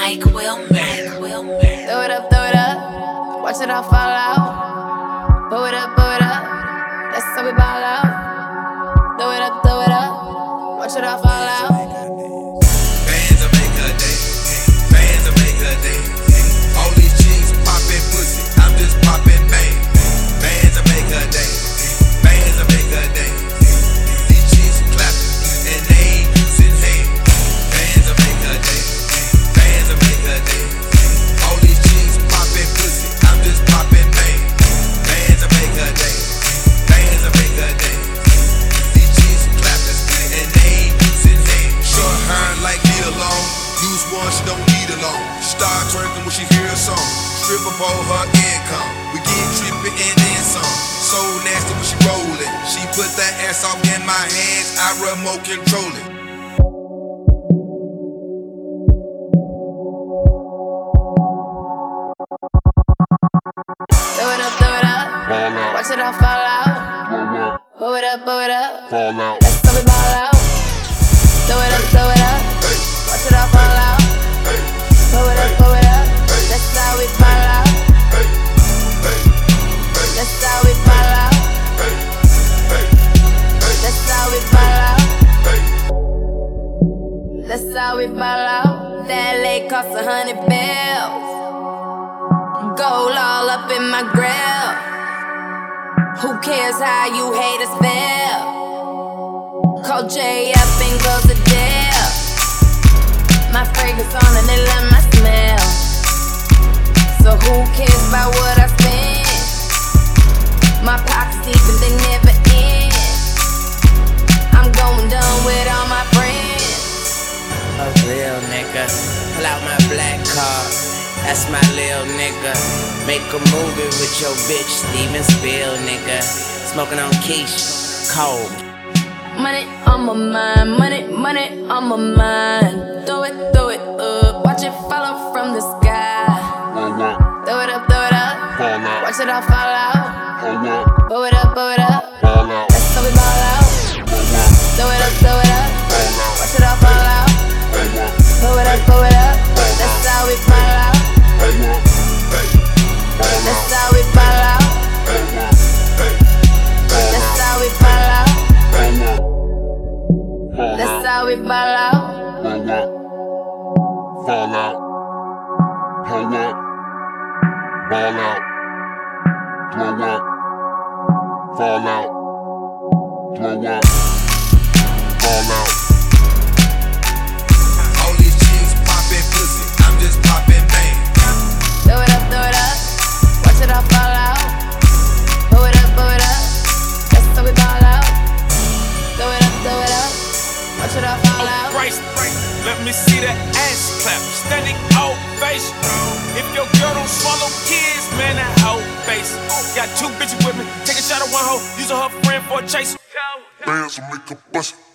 Mike Wilmer. Mike Wilmer. Throw it up, throw it up. Watch it all fall out. Pull it up, pull it up. That's how we ball out. Throw it up, throw it up. Watch it all fall out. Song. Strip up all her income. We get tripping and then some. So nasty when she rollin'. She put that ass off in my hands. I remote control it. Throw it up, throw it up. Watch it all fall out. Pull it up, pull it up. That's how we ball out. Throw it up, throw it up. Watch it all fall out. Ball out. That lake cost a hundred bills. Gold all up in my grill. Who cares how you haters feel? Call J up and close the deal. My fragrance on and they love my smell. So who cares about what I spend? My pockets deep and they never nigga. Pull out my black card. That's my lil nigga. Make a movie with your bitch, Steven Spiel, nigga. Smoking on quiche, cold. Money on my mind, money, money on my mind. Throw it, throw it up, watch it follow from the sky. How we ball out. Fall out. Pull up. Ball out. Blow up. Fall out. Blow up. Fall out. See that ass clap. Standing ovation. If your girl don't swallow kids, man, that hoe face. Got two bitches with me. Take a shot at one hoe. Using her friend for a chase. Bands will make a bust.